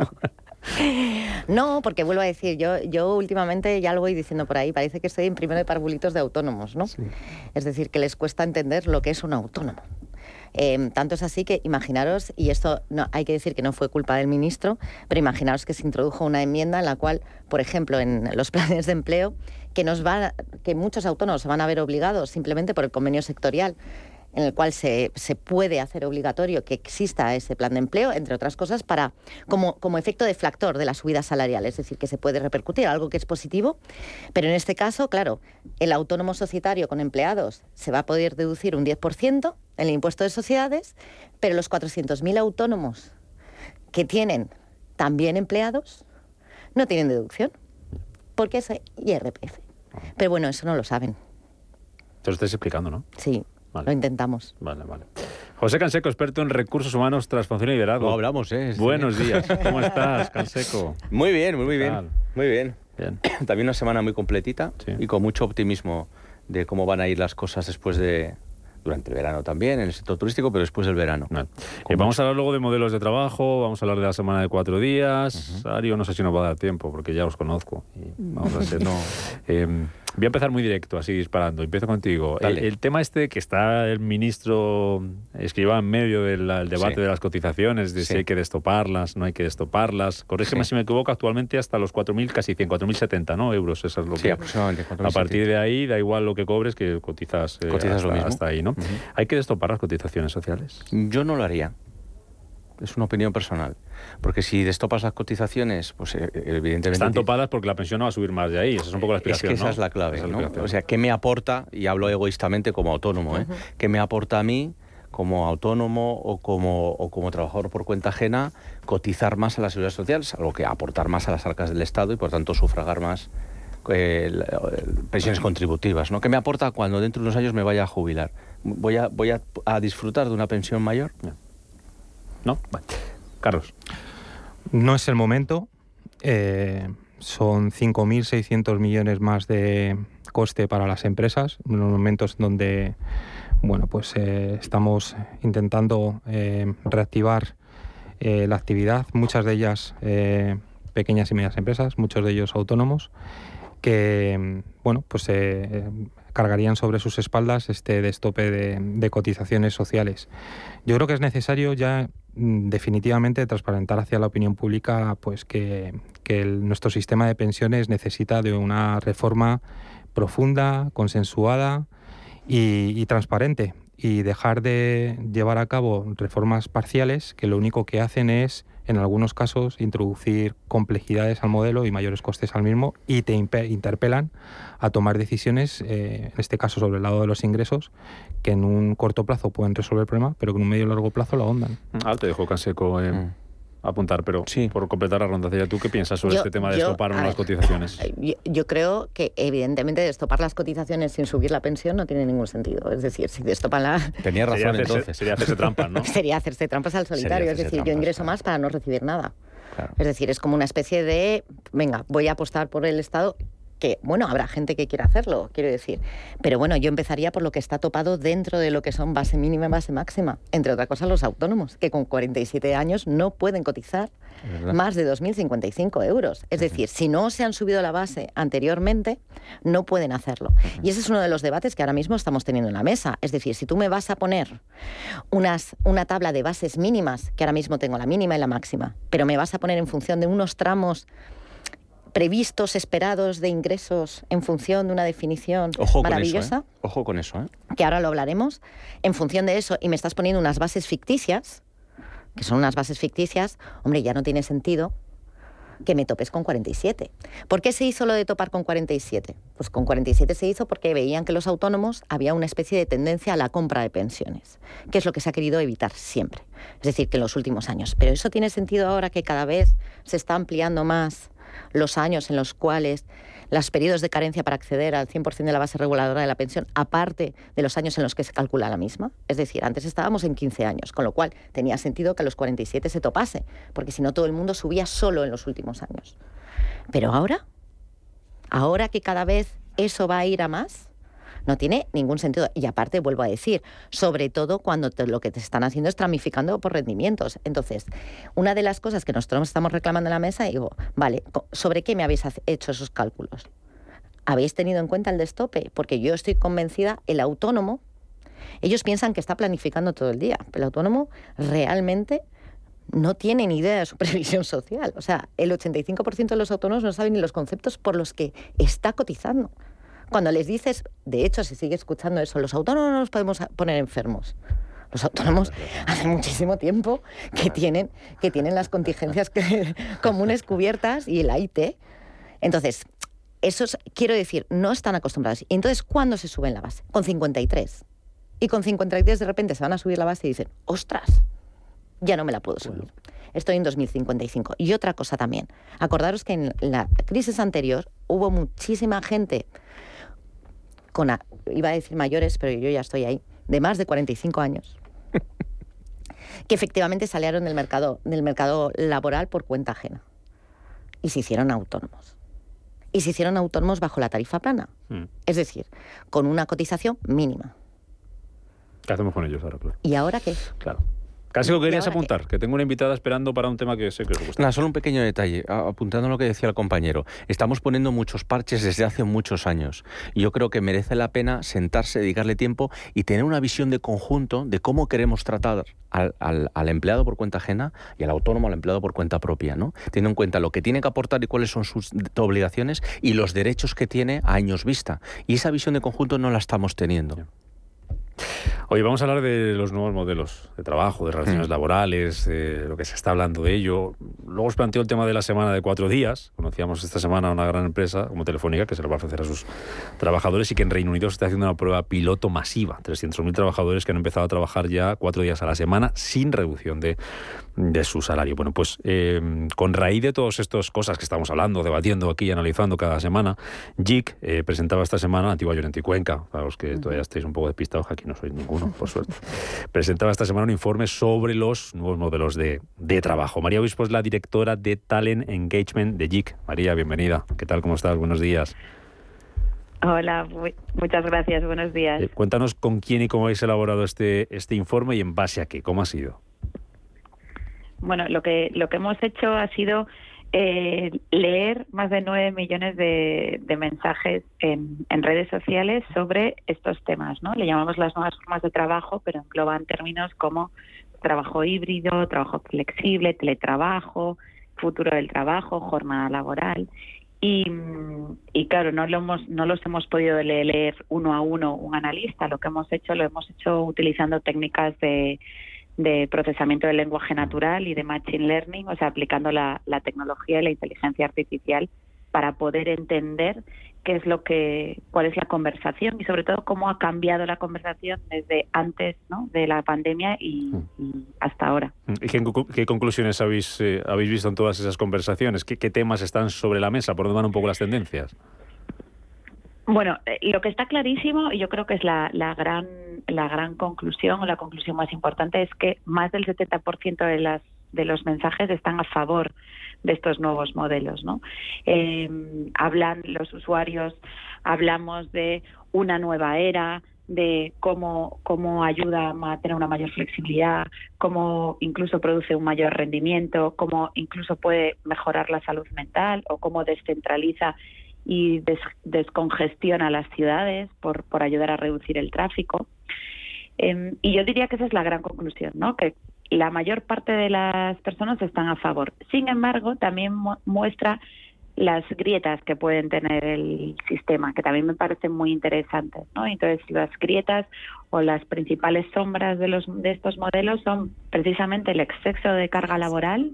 No, porque vuelvo a decir, yo, yo últimamente ya lo voy diciendo por ahí, parece que estoy en primero de parvulitos de autónomos, ¿no? Es decir, que les cuesta entender lo que es un autónomo. Eh, tanto es así que imaginaros, y esto no, hay que decir que no fue culpa del ministro, pero imaginaros que se introdujo una enmienda en la cual, por ejemplo, en los planes de empleo, que, nos que muchos autónomos se van a ver obligados simplemente por el convenio sectorial en el cual se, se, puede hacer obligatorio que exista ese plan de empleo, entre otras cosas, para como, como efecto deflactor de la subida salarial, es decir, que se puede repercutir, algo que es positivo, pero en este caso, claro, el autónomo societario con empleados se va a poder deducir un 10% en el impuesto de sociedades, pero los 400.000 autónomos que tienen también empleados no tienen deducción, porque es IRPF. Pero bueno, eso no lo saben. Te lo estáis explicando, ¿no? Sí, Vale. Lo intentamos. Vale, vale. José Canseco, experto en recursos humanos, transformación y liderazgo. No hablamos, ¿eh? Buenos días. ¿Cómo estás, Canseco? Muy bien, muy, muy bien. Muy bien. bien. También una semana muy completita sí. y con mucho optimismo de cómo van a ir las cosas después de, durante el verano también, en el sector turístico, pero después del verano. Vale. Eh, vamos a hablar luego de modelos de trabajo, vamos a hablar de la semana de cuatro días. Uh -huh. Ario, no sé si nos va a dar tiempo, porque ya os conozco. Y vamos a hacer, no. Eh, voy a empezar muy directo, así disparando. Empiezo contigo. El, el, tema este que está el ministro escriba en medio del, debate sí. de las cotizaciones, de sí. si hay que destoparlas, no hay que destoparlas. Corrígeme sí. si me equivoco, actualmente hasta los 4.000, casi 100, 4.070 ¿no? euros. Eso es lo sí, que, aproximadamente. 4, a partir de ahí, da igual lo que cobres, que cotizas, eh, cotizas hasta, lo mismo. hasta ahí, ¿no? Uh -huh. ¿Hay que destopar las cotizaciones sociales? Yo no lo haría. Es una opinión personal. Porque si destopas las cotizaciones, pues eh, evidentemente... Están topadas porque la pensión no va a subir más de ahí. Esa es un poco la explicación, Es que esa ¿no? es la clave, es ¿no? O sea, ¿qué me aporta, y hablo egoístamente como autónomo, ¿eh? Uh -huh. ¿qué me aporta a mí como autónomo o como, o como trabajador por cuenta ajena, cotizar más a la seguridad social, algo que aportar más a las arcas del Estado y por tanto sufragar más eh, pensiones contributivas, ¿no? ¿Qué me aporta cuando dentro de unos años me vaya a jubilar? ¿Voy a, voy a, disfrutar de una pensión mayor? ¿No? Carlos. No es el momento. Eh, son 5.600 millones más de coste para las empresas, en los momentos donde bueno, pues eh, estamos intentando eh, reactivar eh, la actividad, muchas de ellas pequeñas y medianas empresas, muchos de ellos autónomos, que bueno, pues cargarían sobre sus espaldas este destope de, cotizaciones sociales. Yo creo que es necesario ya definitivamente transparentar hacia la opinión pública pues que, que nuestro sistema de pensiones necesita de una reforma profunda, consensuada, y, transparente y dejar de llevar a cabo reformas parciales que lo único que hacen es, en algunos casos, introducir complejidades al modelo y mayores costes al mismo y te interpelan a tomar decisiones, eh, en este caso sobre el lado de los ingresos, que en un corto plazo pueden resolver el problema, pero que en un medio y largo plazo lo ahondan. Ah, te dejo Canseco. Eh. Mm apuntar, pero sí. por completar la ronda, ¿tú qué piensas sobre este tema de estopar las cotizaciones? Yo, creo que evidentemente destopar las cotizaciones sin subir la pensión no tiene ningún sentido. Es decir, si destopan la... Tenía razón entonces. Sería hacerse trampas, ¿no? sería hacerse trampas al solitario. Es decir, yo ingreso más para no recibir nada. Es decir, es como una especie de, venga, voy a apostar por el Estado que, bueno, habrá gente que quiera hacerlo, quiero decir. Pero bueno, yo empezaría por lo que está topado dentro de lo que son base mínima y base máxima. Entre otras cosas, los autónomos, que con 47 años no pueden cotizar más de 2.055 euros. Es decir, si no se han subido la base anteriormente, no pueden hacerlo. Y ese es uno de los debates que ahora mismo estamos teniendo en la mesa. Es decir, si tú me vas a poner unas, una tabla de bases mínimas, que ahora mismo tengo la mínima y la máxima, pero me vas a poner en función de unos tramos previstos, esperados de ingresos en función de una definición maravillosa. ¿eh? Ojo con eso, ¿eh? Que ahora lo hablaremos. En función de eso, y me estás poniendo unas bases ficticias, que son unas bases ficticias, hombre, ya no tiene sentido que me topes con 47. ¿Por qué se hizo lo de topar con 47? Pues con 47 se hizo porque veían que los autónomos había una especie de tendencia a la compra de pensiones, que es lo que se ha querido evitar siempre. Es decir, que en los últimos años. Pero eso tiene sentido ahora que cada vez se está ampliando más los años en los cuales los periodos de carencia para acceder al 100% de la base reguladora de la pensión, aparte de los años en los que se calcula la misma. Es decir, antes estábamos en 15 años, con lo cual tenía sentido que a los 47 se topase, porque si no todo el mundo subía solo en los últimos años. Pero ahora, ahora que cada vez eso va a ir a más, no tiene ningún sentido. Y aparte, vuelvo a decir, sobre todo cuando lo que te están haciendo es tramificando por rendimientos. Entonces, una de las cosas que nosotros estamos reclamando en la mesa, digo, vale, ¿sobre qué me habéis hecho esos cálculos? ¿Habéis tenido en cuenta el destope? Porque yo estoy convencida, el autónomo, ellos piensan que está planificando todo el día, pero el autónomo realmente no tiene ni idea de su previsión social. O sea, el 85% de los autónomos no saben ni los conceptos por los que está cotizando. Cuando les dices, de hecho se sigue escuchando eso, los autónomos no nos podemos poner enfermos. Los autónomos hace muchísimo tiempo que tienen, que tienen las contingencias comunes cubiertas y el AIT. Entonces, esos, quiero decir, no están acostumbrados. Y entonces, ¿cuándo se suben la base? Con 53. Y con 53 de repente se van a subir la base y dicen, ostras, ya no me la puedo subir. Estoy en 2055. Y otra cosa también, acordaros que en la crisis anterior hubo muchísima gente con, iba a decir mayores, pero yo ya estoy ahí, de más de 45 años, que efectivamente salieron del mercado, del mercado laboral por cuenta ajena y se hicieron autónomos. Y se hicieron autónomos bajo la tarifa plana, mm. es decir, con una cotización mínima. ¿Qué hacemos con ellos ahora, claro? ¿Y ahora qué? Claro. Casi lo querías apuntar, que tengo una invitada esperando para un tema que sé que os gusta. Nada, solo un pequeño detalle, apuntando a lo que decía el compañero. Estamos poniendo muchos parches desde hace muchos años. Yo creo que merece la pena sentarse, dedicarle tiempo y tener una visión de conjunto de cómo queremos tratar al, empleado por cuenta ajena y al autónomo, al empleado por cuenta propia, ¿no? Teniendo en cuenta lo que tiene que aportar y cuáles son sus obligaciones y los derechos que tiene a años vista. Y esa visión de conjunto no la estamos teniendo. Hoy vamos a hablar de los nuevos modelos de trabajo, de relaciones Mm. laborales, de lo que se está hablando de ello. Luego os planteo el tema de la semana de cuatro días. Conocíamos esta semana una gran empresa como Telefónica que se lo va a ofrecer a sus trabajadores y que en Reino Unido se está haciendo una prueba piloto masiva. 300.000 trabajadores que han empezado a trabajar ya cuatro días a la semana sin reducción de, de su salario. Bueno, pues eh, con raíz de todas estas cosas que estamos hablando, debatiendo aquí y analizando cada semana, JIC eh, presentaba esta semana, Antigua Llorente y Cuenca, para los que todavía estáis un poco despistados, que aquí no sois ninguno, por suerte, presentaba esta semana un informe sobre los nuevos modelos de, de trabajo. María Obispo es la directora de Talent Engagement de JIC. María, bienvenida. ¿Qué tal? ¿Cómo estás? Buenos días. Hola, muy- muchas gracias, buenos días. Eh, cuéntanos con quién y cómo habéis elaborado este, este informe y en base a qué, cómo ha sido. Bueno, lo que lo que hemos hecho ha sido eh, leer más de nueve millones de, de mensajes en, redes sociales sobre estos temas, ¿no? Le llamamos las nuevas formas de trabajo, pero engloban términos como trabajo híbrido, trabajo flexible, teletrabajo, futuro del trabajo, jornada laboral. Y, y claro, no, lo hemos, no los hemos podido le- leer uno a uno un analista. Lo que hemos hecho lo hemos hecho utilizando técnicas de, de procesamiento del lenguaje natural y de machine learning, o sea, aplicando la, la tecnología y la inteligencia artificial para poder entender qué es lo que, cuál es la conversación y sobre todo cómo ha cambiado la conversación desde antes ¿no? de la pandemia y, y hasta ahora. ¿Y qué, qué conclusiones habéis, eh, habéis visto en todas esas conversaciones? ¿Qué, qué temas están sobre la mesa? ¿Por dónde van un poco las tendencias? Bueno, eh, lo que está clarísimo, y yo creo que es la, la gran la gran conclusión o la conclusión más importante es que más del 70% de las de los mensajes están a favor de estos nuevos modelos, ¿no? Eh, hablan los usuarios, hablamos de una nueva era, de cómo, cómo ayuda a tener una mayor flexibilidad, cómo incluso produce un mayor rendimiento, cómo incluso puede mejorar la salud mental o cómo descentraliza y des- descongestiona las ciudades por, por ayudar a reducir el tráfico. Eh, y yo diría que esa es la gran conclusión, ¿no? Que la mayor parte de las personas están a favor. Sin embargo, también mu- muestra las grietas que pueden tener el sistema, que también me parecen muy interesantes, ¿no? Entonces, las grietas o las principales sombras de los de estos modelos son precisamente el exceso de carga laboral,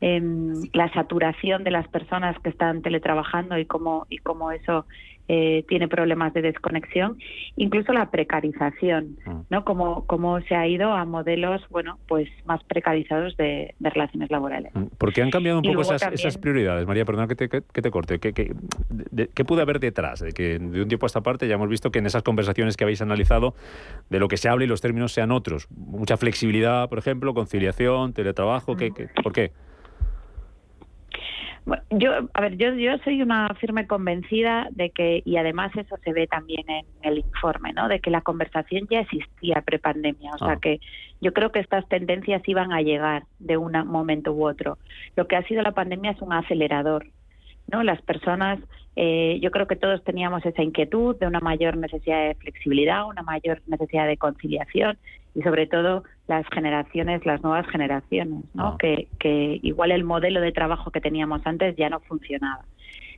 em, la saturación de las personas que están teletrabajando y cómo y cómo eso eh, tiene problemas de desconexión, incluso la precarización, ¿no? Como cómo se ha ido a modelos, bueno, pues más precarizados de, de relaciones laborales. ¿Por qué han cambiado un Y poco esas, también- esas prioridades? María, perdona que te, que, que te corte. ¿Qué, qué, de- qué puede haber detrás? De que de un tiempo a esta parte ya hemos visto que en esas conversaciones que habéis analizado, de lo que se habla y los términos sean otros. Mucha flexibilidad, por ejemplo, conciliación, teletrabajo. ¿qué, qué- ¿Por qué? Bueno, yo, a ver, yo, yo soy una firme convencida de que, y además eso se ve también en el informe, ¿no? De que la conversación ya existía prepandemia. O sea Ah. que yo creo que estas tendencias iban a llegar de un momento u otro. Lo que ha sido la pandemia es un acelerador. ¿no? Las personas, eh, yo creo que todos teníamos esa inquietud de una mayor necesidad de flexibilidad, una mayor necesidad de conciliación y sobre todo las generaciones, las nuevas generaciones, ¿no? Que, que igual el modelo de trabajo que teníamos antes ya no funcionaba.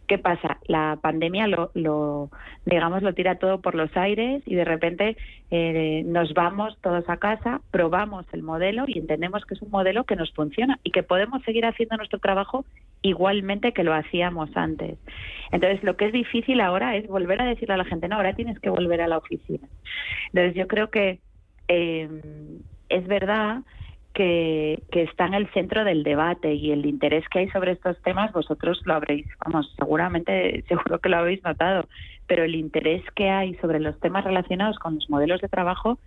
¿Qué pasa? La pandemia lo, lo digamos, lo tira todo por los aires y de repente eh, nos vamos todos a casa, probamos el modelo y entendemos que es un modelo que nos funciona y que podemos seguir haciendo nuestro trabajo igualmente que lo hacíamos antes. Entonces, lo que es difícil ahora es volver a decirle a la gente, no, ahora tienes que volver a la oficina. Entonces, yo creo que eh, es verdad que, que está en el centro del debate y el interés que hay sobre estos temas, vosotros lo habréis, vamos, seguramente, seguro que lo habéis notado, pero el interés que hay sobre los temas relacionados con los modelos de trabajo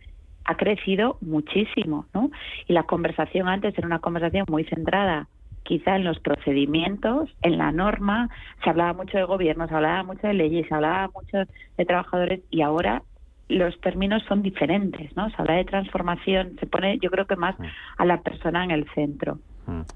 ha crecido muchísimo, ¿no? Y la conversación antes era una conversación muy centrada quizá en los procedimientos, en la norma, se hablaba mucho de gobierno, se hablaba mucho de leyes, se hablaba mucho de trabajadores y ahora los términos son diferentes, ¿no? Se habla de transformación, se pone yo creo que más a la persona en el centro.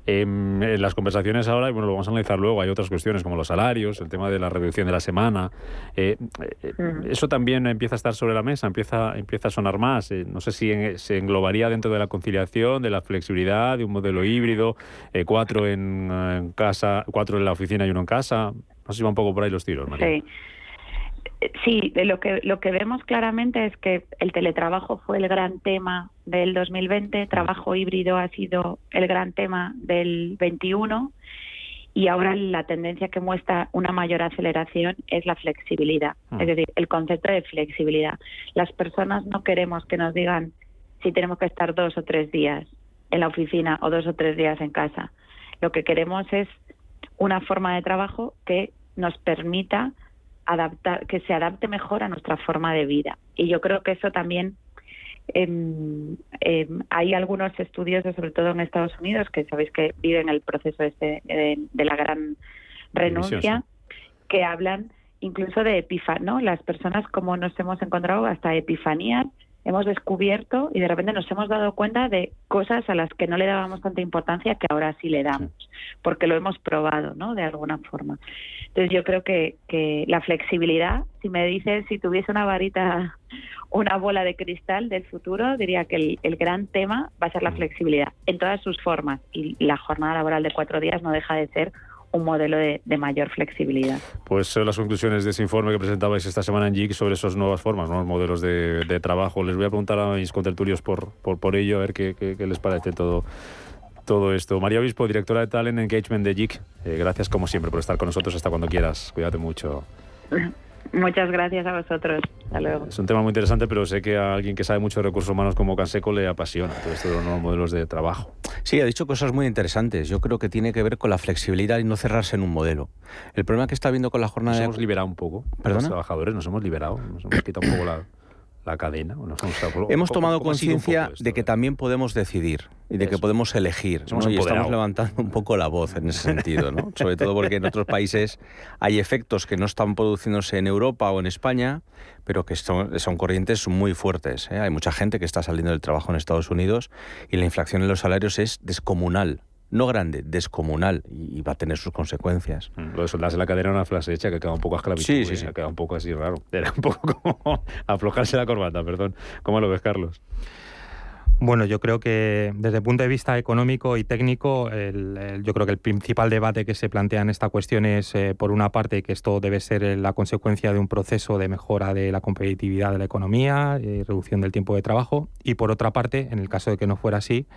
Em, en las conversaciones ahora, y bueno, lo vamos a analizar luego, hay otras cuestiones como los salarios, el tema de la reducción de la semana. Eh, eh, Eso también empieza a estar sobre la mesa, empieza, empieza a sonar más. Eh, no sé si en- se englobaría dentro de la conciliación, de la flexibilidad, de un modelo híbrido, eh, cuatro en, en casa, cuatro en la oficina y uno en casa. No sé si va un poco por ahí los tiros, María. Sí. Sí, lo que, lo que vemos claramente es que el teletrabajo fue el gran tema del 2020, trabajo híbrido ha sido el gran tema del 21 y ahora la tendencia que muestra una mayor aceleración es la flexibilidad, es decir, el concepto de flexibilidad. Las personas no queremos que nos digan si tenemos que estar dos o tres días en la oficina o dos o tres días en casa. Lo que queremos es una forma de trabajo que nos permita adaptar, que se adapte mejor a nuestra forma de vida. Y yo creo que eso también em, hay algunos estudios, sobre todo en Estados Unidos, que sabéis que viven el proceso este de, la gran renuncia, que hablan incluso de epifanía, ¿no? Las personas como nos hemos encontrado hasta epifanías hemos descubierto y de repente nos hemos dado cuenta de cosas a las que no le dábamos tanta importancia que ahora sí le damos, porque lo hemos probado, ¿no? De alguna forma. Entonces yo creo que, que la flexibilidad, si me dices si tuviese una varita, una bola de cristal del futuro, diría que el, el gran tema va a ser la flexibilidad en todas sus formas y la jornada laboral de cuatro días no deja de ser un modelo de, mayor flexibilidad. Pues son las conclusiones de ese informe que presentabais esta semana en JIC sobre esas nuevas formas, nuevos modelos de, trabajo. Les voy a preguntar a mis contertulios por, por, por ello, a ver qué, qué, les parece todo todo esto. María Obispo, directora de Talent Engagement de JIC, eh, gracias como siempre por estar con nosotros hasta cuando quieras. Cuídate mucho. Muchas gracias a vosotros. Hasta luego. Es un tema muy interesante, pero sé que a alguien que sabe mucho de recursos humanos como Canseco le apasiona todo esto de los nuevos modelos de trabajo. Sí, ha dicho cosas muy interesantes. Yo creo que tiene que ver con la flexibilidad y no cerrarse en un modelo. El problema que está viendo con la jornada... Nos hemos liberado un poco. Los trabajadores nos hemos liberado, nos hemos quitado un poco la la cadena. Hemos tomado conciencia de que también podemos decidir y de que podemos elegir. Y estamos levantando un poco la voz en ese sentido, ¿no? sobre todo porque en otros países hay efectos que no están produciéndose en Europa o en España, pero que son, son corrientes muy fuertes. ¿eh? Hay mucha gente que está saliendo del trabajo en Estados Unidos y la inflación en los salarios es descomunal no grande, descomunal, y, va a tener sus consecuencias. Mm, lo de soldarse la cadera era una frase hecha que queda un poco esclavitud, sí, sí, sí. queda un poco así raro. Era un poco como aflojarse la corbata, perdón. ¿Cómo lo ves, Carlos? Bueno, yo creo que desde el punto de vista económico y técnico, yo creo que el principal debate que se plantea en esta cuestión es, eh, por una parte, que esto debe ser la consecuencia de un proceso de mejora de la competitividad de la economía y reducción del tiempo de trabajo, y por otra parte, en el caso de que no fuera así,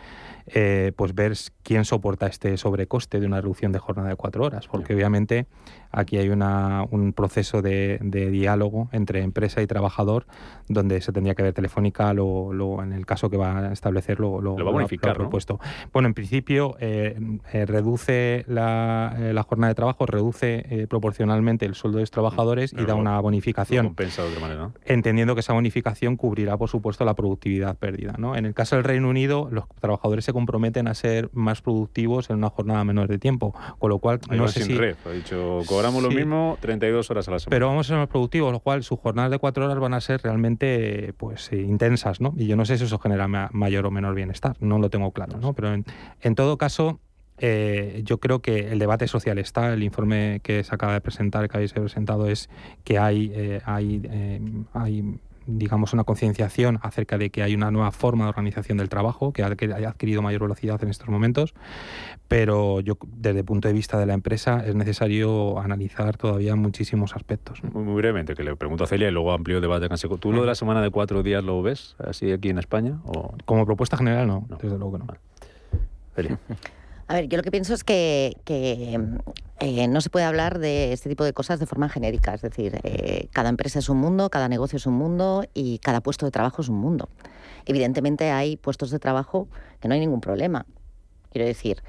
eh, pues ver quién soporta este sobrecoste de una reducción de jornada de cuatro horas, porque obviamente aquí hay una, un proceso de, diálogo entre empresa y trabajador donde se tendría que ver Telefónica, lo, en el caso que va establecer, lo, lo, va a bonificar. propuesto. Bueno, en principio eh, eh, reduce la, la, jornada de trabajo, reduce proporcionalmente el sueldo de los trabajadores y da una bonificación. de otra manera. Entendiendo que esa bonificación cubrirá, por supuesto, la productividad perdida. ¿no? En el caso del Reino Unido, los trabajadores se comprometen a ser más productivos en una jornada menor de tiempo. Con lo cual, no sé si. ha dicho, cobramos lo mismo 32 horas a la semana. Pero vamos a ser más productivos, lo cual sus jornadas de cuatro horas van a ser realmente pues eh, intensas, ¿no? Y yo no sé si eso genera mayor o menor bienestar, no lo tengo claro, ¿no? Pero en, todo caso. Eh, yo creo que el debate social está, el informe que se acaba de presentar, que habéis presentado, es que hay, eh, hay, hay digamos, una concienciación acerca de que hay una nueva forma de organización del trabajo que ha, adquirido mayor velocidad en estos momentos, pero yo, desde el punto de vista de la empresa, es necesario analizar todavía muchísimos aspectos. Muy, brevemente, que le pregunto a Celia y luego amplio debate. ¿Tú lo de la semana de cuatro días lo ves así aquí en España? O... Como propuesta general, no, desde luego que no. Celia. A ver, yo lo que pienso es que, eh, no se puede hablar de este tipo de cosas de forma genérica. Es decir, eh, cada empresa es un mundo, cada negocio es un mundo y cada puesto de trabajo es un mundo. Evidentemente hay puestos de trabajo que no hay ningún problema. Quiero decir,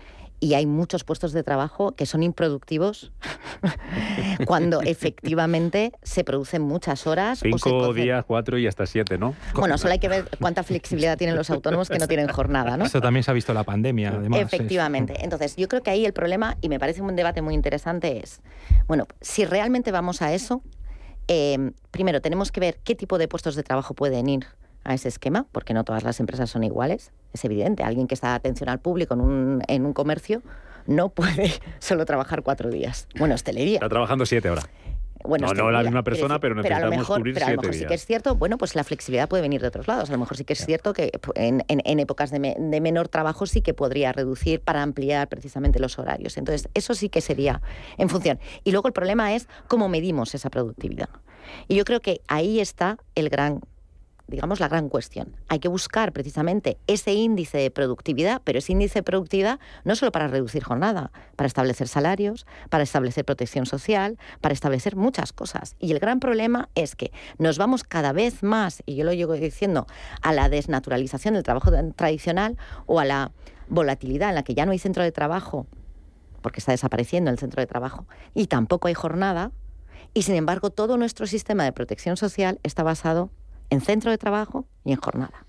y hay muchos puestos de trabajo que son improductivos cuando efectivamente se producen muchas horas. Cinco días, cuatro y hasta siete, ¿no? Bueno, solo hay que ver cuánta flexibilidad tienen los autónomos que no tienen jornada, ¿no? Esto también se ha visto en la pandemia, además. Efectivamente. Entonces, yo creo que ahí el problema, y me parece un debate muy interesante, es, bueno, si realmente vamos a eso, eh, primero tenemos que ver qué tipo de puestos de trabajo pueden ir a ese esquema, porque no todas las empresas son iguales, es evidente. Alguien que está de atención al público en un, en un comercio no puede solo trabajar cuatro días. Bueno, hostelería. Está trabajando siete horas. Bueno, no, no la misma persona, pero, necesitamos pero a lo mejor, cubrir pero a lo mejor sí que es cierto, bueno, pues la flexibilidad puede venir de otros lados. A lo mejor sí que es cierto que en, en, épocas de, de, menor trabajo sí que podría reducir para ampliar precisamente los horarios. Entonces, eso sí que sería en función. Y luego el problema es cómo medimos esa productividad. Y yo creo que ahí está el gran digamos, la gran cuestión. Hay que buscar precisamente ese índice de productividad, pero ese índice de productividad no solo para reducir jornada, para establecer salarios, para establecer protección social, para establecer muchas cosas. Y el gran problema es que nos vamos cada vez más, y yo lo llevo diciendo, a la desnaturalización del trabajo tradicional o a la volatilidad en la que ya no hay centro de trabajo, porque está desapareciendo el centro de trabajo, y tampoco hay jornada, y sin embargo todo nuestro sistema de protección social está basado en centro de trabajo y en jornada.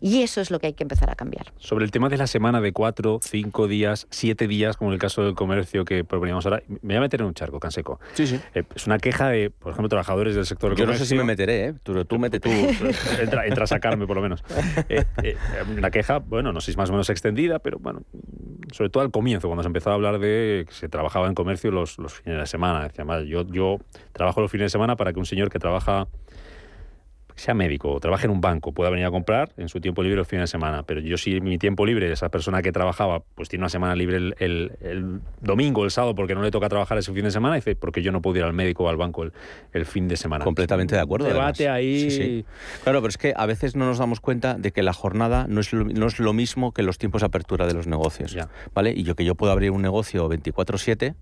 Y eso es lo que hay que empezar a cambiar. Sobre el tema de la semana de cuatro, cinco días, siete días, como en el caso del comercio que proponíamos ahora, me voy a meter en un charco, Canseco. Sí, sí. Eh, es una queja de, por ejemplo, trabajadores del sector Yo comercio. no sé si me meteré, ¿eh? Tú, tú mete tú. entra, entra, a sacarme, por lo menos. Eh, eh, una queja, bueno, no sé si es más o menos extendida, pero bueno, sobre todo al comienzo, cuando se empezó a hablar de que se trabajaba en comercio los, los fines de semana. Decía, mal, yo, yo trabajo los fines de semana para que un señor que trabaja sea médico o trabaje en un banco, pueda venir a comprar en su tiempo libre los fines de semana. Pero yo si mi tiempo libre, esa persona que trabajaba, pues tiene una semana libre el, el, el domingo, el sábado, porque no le toca trabajar ese fin de semana, dice, porque yo no puedo ir al médico o al banco el, el fin de semana. Completamente de acuerdo. Debate además. ahí. Sí, sí. Claro, pero es que a veces no nos damos cuenta de que la jornada no es lo, no es lo mismo que los tiempos de apertura de los negocios. Ya. ¿Vale? Y yo que yo puedo abrir un negocio 24-7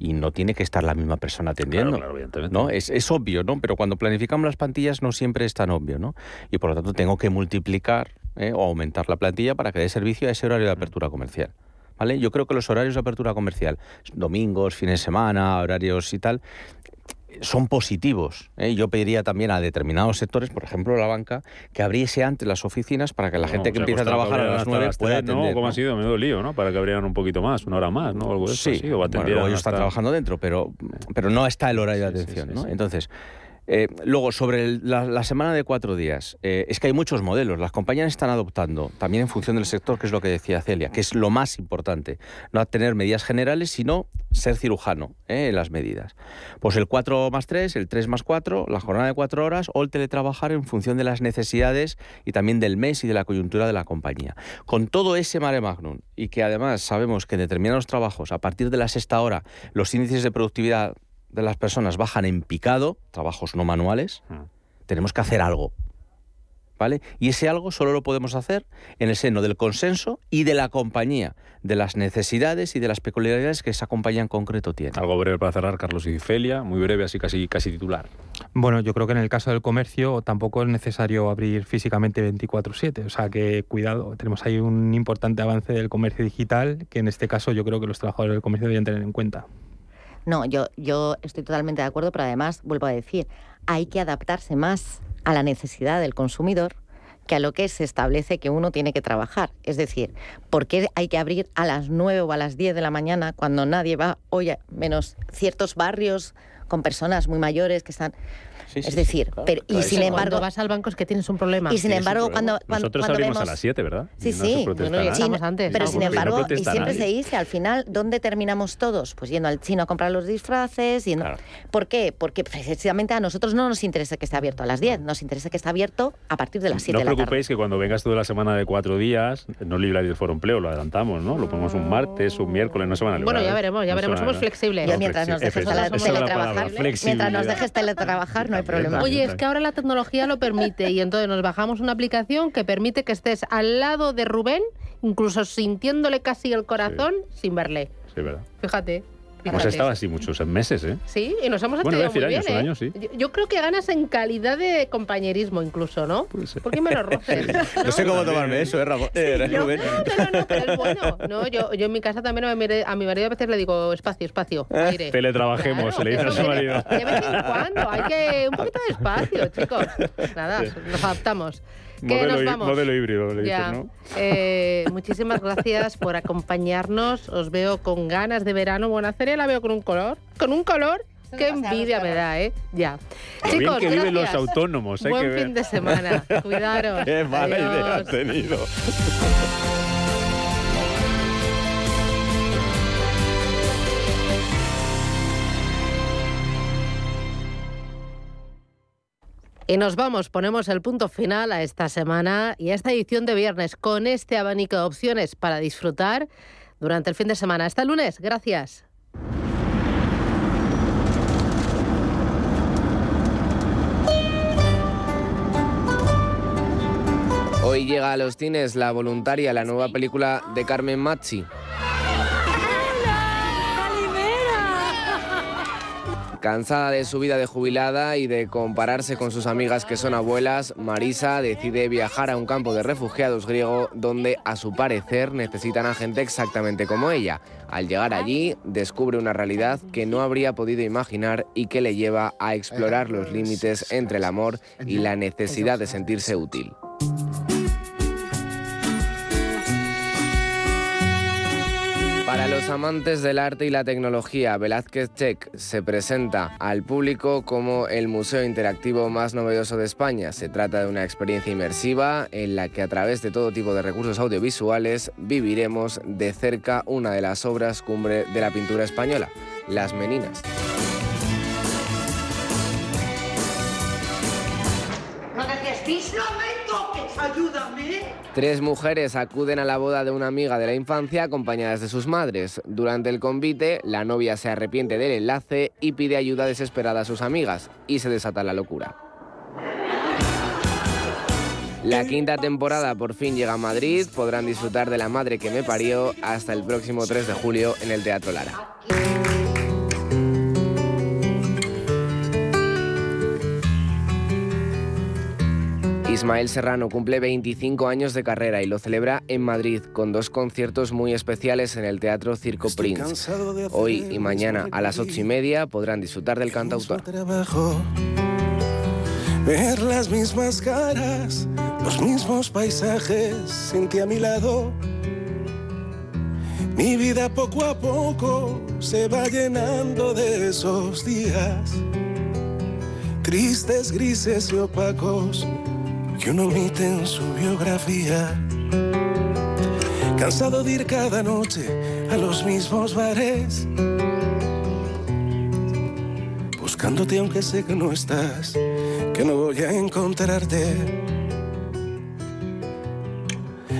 y no tiene que estar la misma persona atendiendo. Claro, claro, evidentemente. ¿no? Es, es, obvio, ¿no? Pero cuando planificamos las plantillas no siempre es tan obvio, ¿no? Y por lo tanto tengo que multiplicar ¿eh? o aumentar la plantilla para que dé servicio a ese horario de apertura comercial. ¿Vale? Yo creo que los horarios de apertura comercial, domingos, fines de semana, horarios y tal, son positivos. ¿eh? Yo pediría también a determinados sectores, por ejemplo la banca, que abriese antes las oficinas para que la No, gente o que sea, empieza a costaba trabajar a las abrieran 9 hasta pueda atender. ¿no? ¿Cómo ¿no? ha sido? Menudo lío, ¿no? Para que abrieran un poquito más, una hora más, ¿no? Algo de eso Sí, así, o bueno, luego ellos están trabajando dentro, pero, pero no está el horario de atención. ¿no? Entonces, eh, luego, sobre la semana de cuatro días, eh, es que hay muchos modelos. Las compañías están adoptando, también en función del sector, que es lo que decía Celia, que es lo más importante. No tener medidas generales, sino ser cirujano ¿eh? en las medidas. Pues el 4 más 3, el 3 más 4, la jornada de cuatro horas o el teletrabajar en función de las necesidades y también del mes y de la coyuntura de la compañía. Con todo ese mare magnum y que además sabemos que en determinados trabajos, a partir de la sexta hora, los índices de productividad de las personas bajan en picado, trabajos no manuales, tenemos que hacer algo. ¿Vale? Y ese algo solo lo podemos hacer en el seno del consenso y de la compañía, de las necesidades y de las peculiaridades que esa compañía en concreto tiene. Algo breve para cerrar, Carlos y Celia, muy breve, así casi, casi titular. Bueno, yo creo que en el caso del comercio tampoco es necesario abrir físicamente 24/7, o sea que cuidado, tenemos ahí un importante avance del comercio digital que en este caso yo creo que los trabajadores del comercio deberían tener en cuenta. No, yo, yo estoy totalmente de acuerdo, pero además, vuelvo a decir, hay que adaptarse más a la necesidad del consumidor que a lo que se establece que uno tiene que trabajar. Es decir, ¿por qué hay que abrir a las 9 o a las 10 de la mañana cuando nadie va, oye, menos ciertos barrios con personas muy mayores que están... es decir, pero, y sin embargo... Cuando vas al banco es que tienes un problema. Y sin embargo, cuando, cuando, Nosotros cuando abrimos vemos... a las 7, ¿verdad? Sí, no sí, estamos antes, pero ¿no? sin no embargo, y siempre nadie. se dice, al final, ¿dónde terminamos todos? Pues yendo al chino a comprar los disfraces. Yendo... ¿Por qué? Porque precisamente a nosotros no nos interesa que esté abierto a las 10, nos interesa que esté abierto a partir de las 7 No de os la tarde. preocupéis que cuando vengas toda la semana de cuatro días, no libra el foro empleo, lo adelantamos, ¿no? Lo ponemos un martes, un miércoles, no se van a librar. Bueno, ya veremos, ya No veremos, somos flexibles. No, mientras nos dejes teletrabajar, mientras nos dejes teletrabajar, no hay problema. Oye, es que ahora la tecnología lo permite y entonces nos bajamos una aplicación que permite que estés al lado de Rubén, incluso sintiéndole casi el corazón, sin verle. Sí, verdad. Fíjate. Hemos fíjate. estado así muchos meses, ¿eh? Sí, y nos hemos Bueno, voy a entendido decir muy años, bien, un ¿eh? año, sí. Yo, yo creo que ganas en calidad de compañerismo incluso, ¿no? ¿Por qué me lo roces? No sé cómo tomarme eso, ¿eh, Ramón? Eh, yo- Rubén. Pero es bueno. No, yo, yo en mi casa también a mi, a mi marido a veces le digo espacio, espacio, aire. Teletrabajemos, se le dice a su marido. De vez en cuando, hay que un poquito de espacio, chicos. Nada, Sí. nos adaptamos. Que Modelo, nos hí- vamos. modelo híbrido, le dices, Ya. ¿no? Eh, muchísimas gracias por acompañarnos. Os veo con ganas de verano. Buena serie, la veo con un color. Con un color. Qué envidia me da, ¿eh? Ya. Lo bien Chicos, que viven los autónomos, hay Buen que ver. fin de semana. Cuidaros. Qué mala idea has tenido. Y nos vamos, ponemos el punto final a esta semana y a esta edición de viernes con este abanico de opciones para disfrutar durante el fin de semana. Hasta el lunes, gracias. Hoy llega a los cines La Voluntaria, la nueva película de Carmen Machi. Cansada de su vida de jubilada y de compararse con sus amigas que son abuelas, Marisa decide viajar a un campo de refugiados griego donde, a su parecer, necesitan a gente exactamente como ella. Al llegar allí, descubre una realidad que no habría podido imaginar y que le lleva a explorar los límites entre el amor y la necesidad de sentirse útil. Para los amantes del arte y la tecnología, Velázquez Check se presenta al público como el museo interactivo más novedoso de España. Se trata de una experiencia inmersiva en la que a través de todo tipo de recursos audiovisuales viviremos de cerca una de las obras cumbre de la pintura española, Las Meninas. Tres mujeres acuden a la boda de una amiga de la infancia acompañadas de sus madres. Durante el convite, la novia se arrepiente del enlace y pide ayuda desesperada a sus amigas, y se desata la locura. La quinta temporada por fin llega a Madrid, podrán disfrutar de La Madre que me parió hasta el próximo 3 de julio en el Teatro Lara. Ismael Serrano cumple 25 años de carrera y lo celebra en Madrid con dos conciertos muy especiales en el Teatro Circo Prince. Hoy y mañana a las ocho y media podrán disfrutar del cantautor. ver las mismas caras, los mismos paisajes sin ti a mi lado. Mi vida poco a poco se va llenando de esos días, tristes, grises y opacos que uno omite en su biografía. Cansado de ir cada noche a los mismos bares, buscándote aunque sé que no estás, que no voy a encontrarte.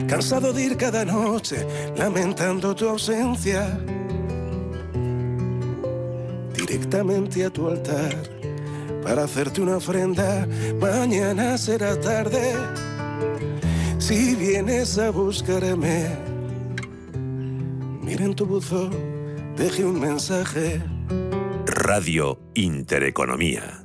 Cansado de ir cada noche lamentando tu ausencia, directamente a tu altar para hacerte una ofrenda. Mañana será tarde si vienes a buscarme. Mira en tu buzón, deje un mensaje. Radio Intereconomía.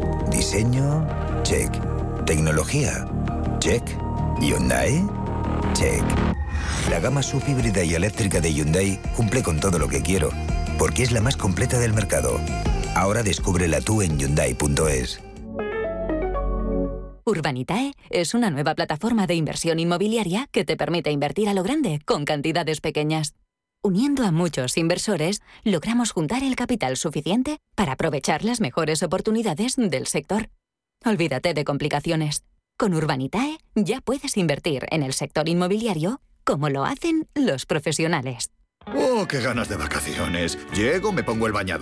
Diseño, check. Tecnología, check. Hyundai, check. La gama sub híbrida y eléctrica de Hyundai cumple con todo lo que quiero, porque es la más completa del mercado. Ahora descúbrela tú en Hyundai.es. Urbanitae es una nueva plataforma de inversión inmobiliaria que te permite invertir a lo grande con cantidades pequeñas. Uniendo a muchos inversores, logramos juntar el capital suficiente para aprovechar las mejores oportunidades del sector. Olvídate de complicaciones. Con Urbanitae ya puedes invertir en el sector inmobiliario como lo hacen los profesionales. ¡Oh, qué ganas de vacaciones! Llego, me pongo el bañador